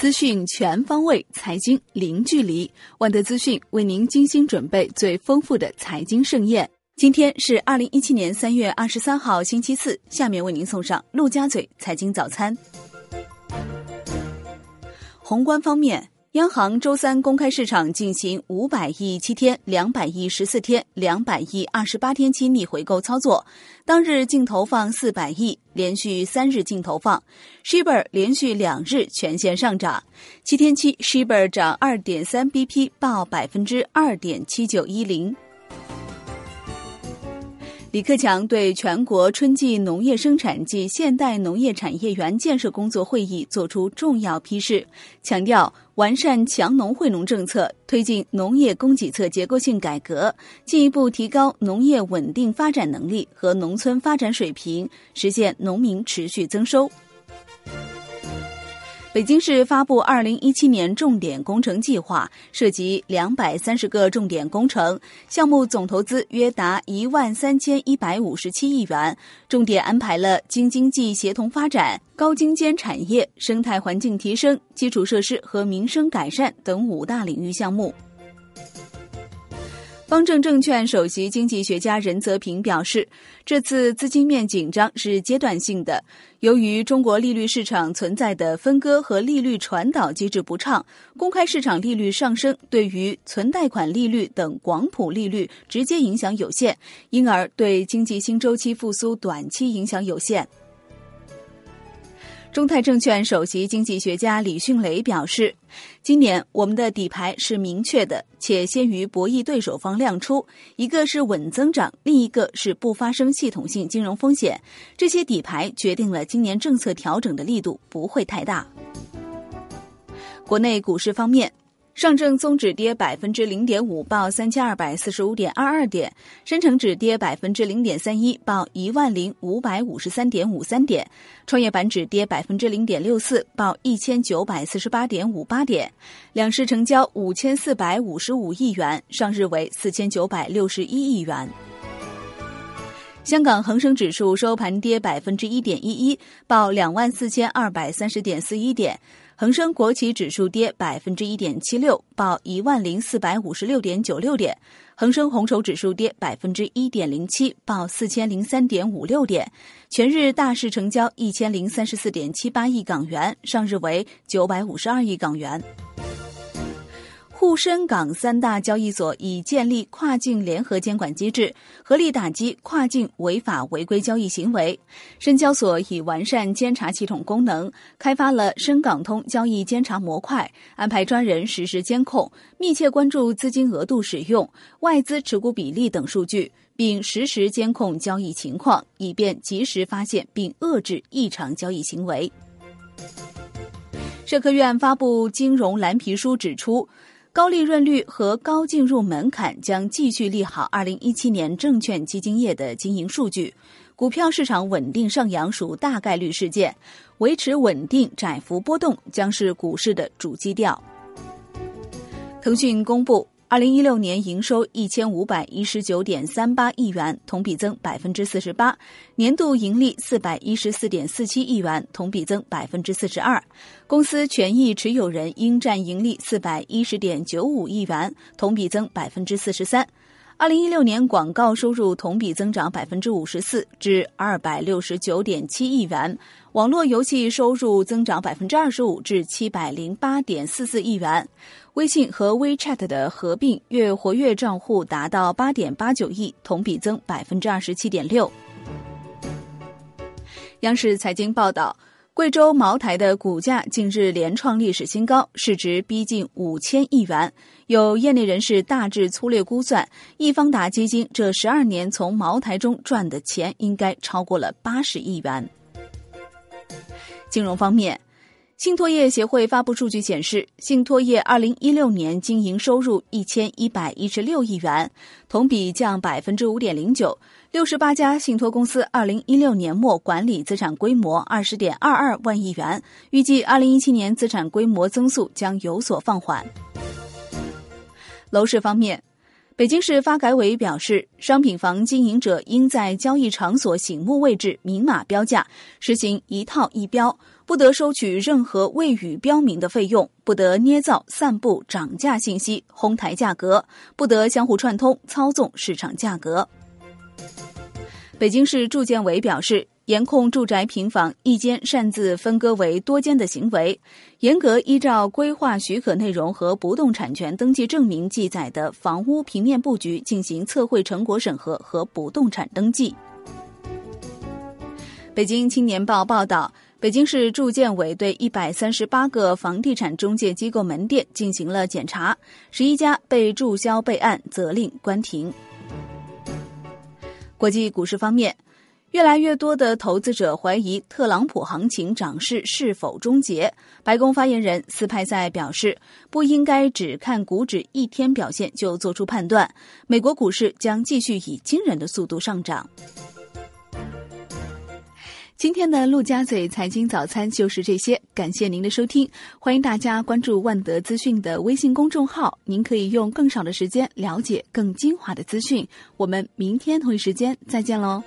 资讯全方位，财经零距离。万德资讯为您精心准备最丰富的财经盛宴。今天是二零一七年三月二十三号，星期四。下面为您送上陆家嘴财经早餐。宏观方面。央行周三公开市场进行五百亿七天、两百亿十四天、两百亿二十八天期逆回购操作，当日净投放四百亿，连续三日净投放。Shibor 连续两日全线上涨，七天期 Shibor 涨二点三 BP，报百分之二点七九一零。李克强对全国春季农业生产及现代农业产业园建设工作会议作出重要批示，强调完善强农惠农政策，推进农业供给侧结构性改革，进一步提高农业稳定发展能力和农村发展水平，实现农民持续增收。北京市发布二零一七年重点工程计划，涉及两百三十个重点工程项目，总投资约达一万三千一百五十七亿元，重点安排了京津冀协同发展、高精尖产业、生态环境提升、基础设施和民生改善等五大领域项目。方正证券首席经济学家任泽平表示，这次资金面紧张是阶段性的。由于中国利率市场存在的分割和利率传导机制不畅，公开市场利率上升对于存贷款利率等广谱利率直接影响有限，因而对经济新周期复苏短期影响有限。中泰证券首席经济学家李迅雷表示，今年我们的底牌是明确的，且先于博弈对手方亮出。一个是稳增长，另一个是不发生系统性金融风险。这些底牌决定了今年政策调整的力度不会太大。国内股市方面。上证综指跌百分之零点五，报三千二百四十五点二二点；深成指跌百分之零点三一，报一万零五百五十三点五三点；创业板指跌百分之零点六四，报一千九百四十八点五八点。两市成交五千四百五十五亿元，上日为四千九百六十一亿元。香港恒生指数收盘跌百分之一点一一，报两万四千二百三十点四一点。恒生国企指数跌百分之一点七六，报一万零四百五十六点九六点；恒生红筹指数跌百分之一点零七，报四千零三点五六点。全日大市成交一千零三十四点七八亿港元，上日为九百五十二亿港元。沪深港三大交易所已建立跨境联合监管机制，合力打击跨境违法违规交易行为。深交所已完善监察系统功能，开发了深港通交易监察模块，安排专人实时监控，密切关注资金额度使用、外资持股比例等数据，并实时监控交易情况，以便及时发现并遏制异常交易行为。社科院发布金融蓝皮书指出。高利润率和高进入门槛将继续利好二零一七年证券基金业的经营数据，股票市场稳定上扬属大概率事件，维持稳定窄幅波动将是股市的主基调。腾讯公布。二零一六年营收一千五百一十九点三八亿元，同比增百分之四十八；年度盈利四百一十四点四七亿元，同比增百分之四十二。公司权益持有人应占盈利四百一十点九五亿元，同比增百分之四十三。二零一六年广告收入同比增长百分之五十四，至二百六十九点七亿元；网络游戏收入增长百分之二十五，至七百零八点四四亿元。微信和 WeChat 的合并月活跃账户达到八点八九亿，同比增百分之二十七点六。央视财经报道。贵州茅台的股价近日连创历史新高，市值逼近五千亿元。有业内人士大致粗略估算，易方达基金这十二年从茅台中赚的钱应该超过了八十亿元。金融方面。信托业协会发布数据显示，信托业二零一六年经营收入一千一百一十六亿元，同比降百分之五点零九。六十八家信托公司二零一六年末管理资产规模二十点二二万亿元，预计二零一七年资产规模增速将有所放缓。楼市方面。北京市发改委表示，商品房经营者应在交易场所醒目位置明码标价，实行一套一标，不得收取任何未予标明的费用，不得捏造、散布涨价信息、哄抬价格，不得相互串通操纵市场价格。北京市住建委表示。严控住宅平房一间擅自分割为多间的行为，严格依照规划许可内容和不动产权登记证明记载的房屋平面布局进行测绘成果审核和不动产登记。北京青年报报道，北京市住建委对一百三十八个房地产中介机构门店进行了检查，十一家被注销备案，责令关停。国际股市方面。越来越多的投资者怀疑特朗普行情涨势是否终结。白宫发言人斯派塞表示，不应该只看股指一天表现就做出判断。美国股市将继续以惊人的速度上涨。今天的陆家嘴财经早餐就是这些，感谢您的收听，欢迎大家关注万德资讯的微信公众号，您可以用更少的时间了解更精华的资讯。我们明天同一时间再见喽。